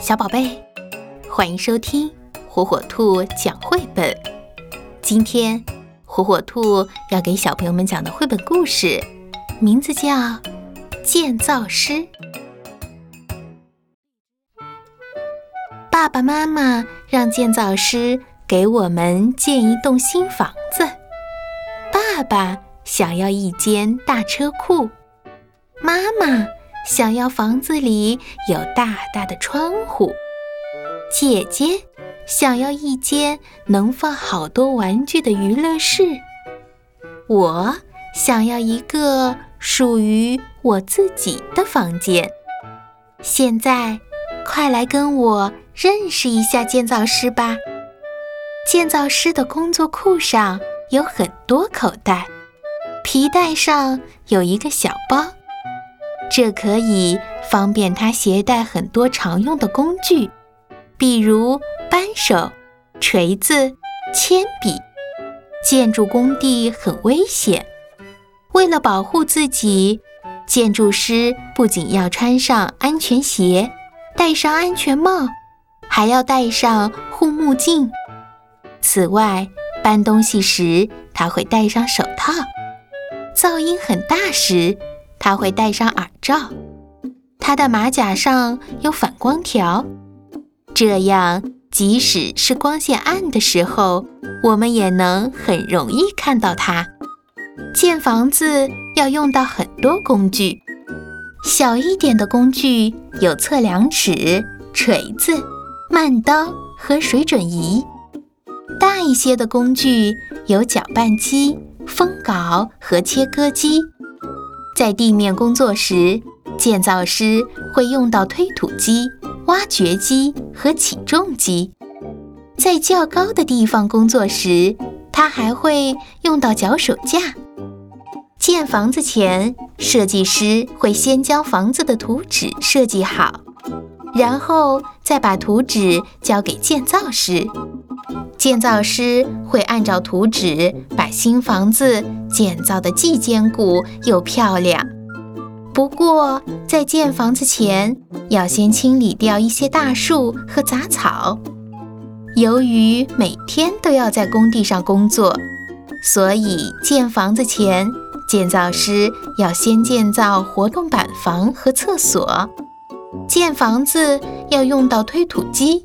小宝贝，欢迎收听火火兔讲绘本。今天，火火兔要给小朋友们讲的绘本故事，名字叫《建造师》。爸爸妈妈让建造师给我们建一栋新房子。爸爸想要一间大车库，妈妈。想要房子里有大大的窗户，姐姐想要一间能放好多玩具的娱乐室，我想要一个属于我自己的房间。现在，快来跟我认识一下建造师吧。建造师的工作裤上有很多口袋，皮带上有一个小包。这可以方便他携带很多常用的工具，比如扳手、锤子、铅笔。建筑工地很危险，为了保护自己，建筑师不仅要穿上安全鞋、戴上安全帽，还要戴上护目镜。此外，搬东西时他会戴上手套。噪音很大时。他会戴上耳罩，他的马甲上有反光条，这样即使是光线暗的时候，我们也能很容易看到他。建房子要用到很多工具，小一点的工具有测量尺、锤子、慢刀和水准仪；大一些的工具有搅拌机、风镐和切割机。在地面工作时，建造师会用到推土机、挖掘机和起重机；在较高的地方工作时，他还会用到脚手架。建房子前，设计师会先将房子的图纸设计好，然后再把图纸交给建造师。建造师会按照图纸把新房子建造的既坚固又漂亮。不过，在建房子前，要先清理掉一些大树和杂草。由于每天都要在工地上工作，所以建房子前，建造师要先建造活动板房和厕所。建房子要用到推土机，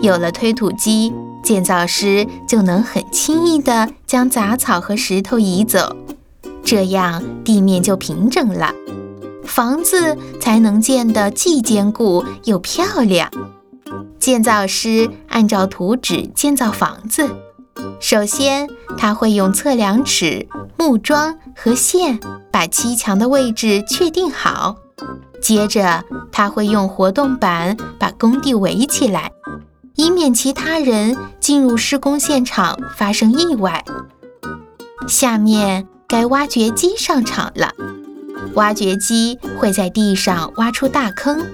有了推土机。建造师就能很轻易地将杂草和石头移走，这样地面就平整了，房子才能建得既坚固又漂亮。建造师按照图纸建造房子，首先他会用测量尺、木桩和线把砌墙的位置确定好，接着他会用活动板把工地围起来。以免其他人进入施工现场发生意外。下面该挖掘机上场了。挖掘机会在地上挖出大坑，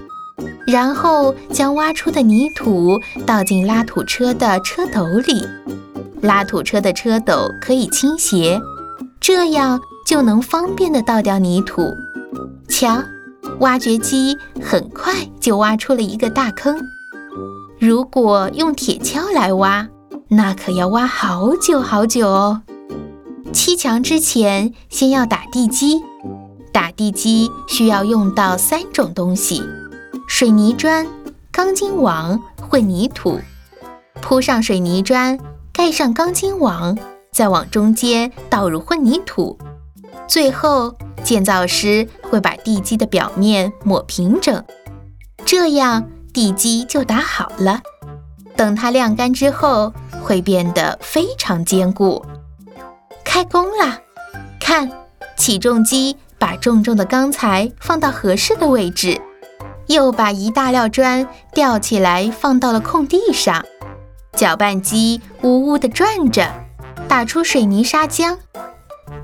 然后将挖出的泥土倒进拉土车的车斗里。拉土车的车斗可以倾斜，这样就能方便地倒掉泥土。瞧，挖掘机很快就挖出了一个大坑。如果用铁锹来挖，那可要挖好久好久哦。砌墙之前，先要打地基。打地基需要用到三种东西：水泥砖、钢筋网、混凝土。铺上水泥砖，盖上钢筋网，再往中间倒入混凝土。最后，建造师会把地基的表面抹平整，这样。地基就打好了，等它晾干之后，会变得非常坚固。开工了，看，起重机把重重的钢材放到合适的位置，又把一大料砖吊起来放到了空地上。搅拌机呜呜地转着，打出水泥砂浆。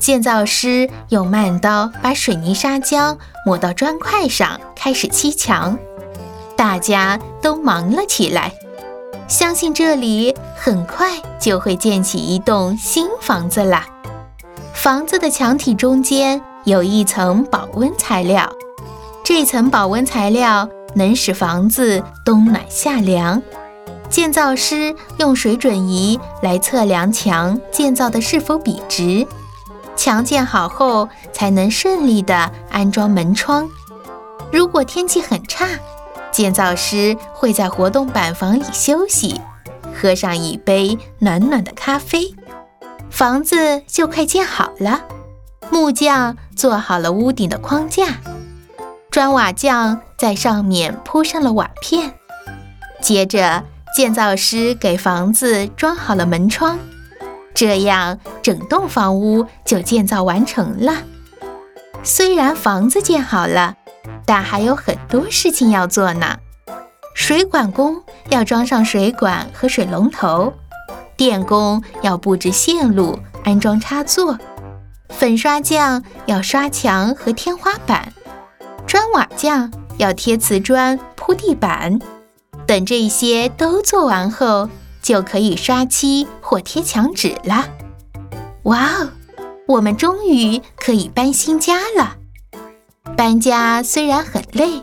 建造师用慢刀把水泥砂浆抹到砖块上，开始砌墙。大家都忙了起来，相信这里很快就会建起一栋新房子啦。房子的墙体中间有一层保温材料，这层保温材料能使房子冬暖夏凉。建造师用水准仪来测量墙建造的是否笔直，墙建好后才能顺利地安装门窗。如果天气很差，建造师会在活动板房里休息，喝上一杯暖暖的咖啡，房子就快建好了。木匠做好了屋顶的框架，砖瓦匠在上面铺上了瓦片，接着。建造师给房子装好了门窗，这样整栋房屋就建造完成了。虽然房子建好了，但还有很多事情要做呢。水管工要装上水管和水龙头，电工要布置线路、安装插座，粉刷匠要刷墙和天花板，砖瓦匠要贴瓷砖、铺地板。等这些都做完后，就可以刷漆或贴墙纸了。哇哦，我们终于可以搬新家了！搬家虽然很累，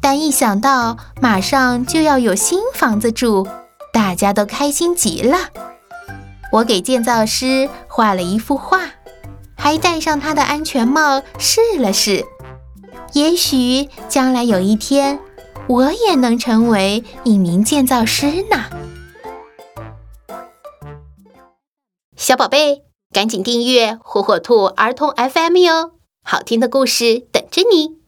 但一想到马上就要有新房子住，大家都开心极了。我给建造师画了一幅画，还戴上他的安全帽试了试。也许将来有一天。我也能成为一名建造师呢，小宝贝，赶紧订阅火火兔儿童 FM 哟，好听的故事珍妮。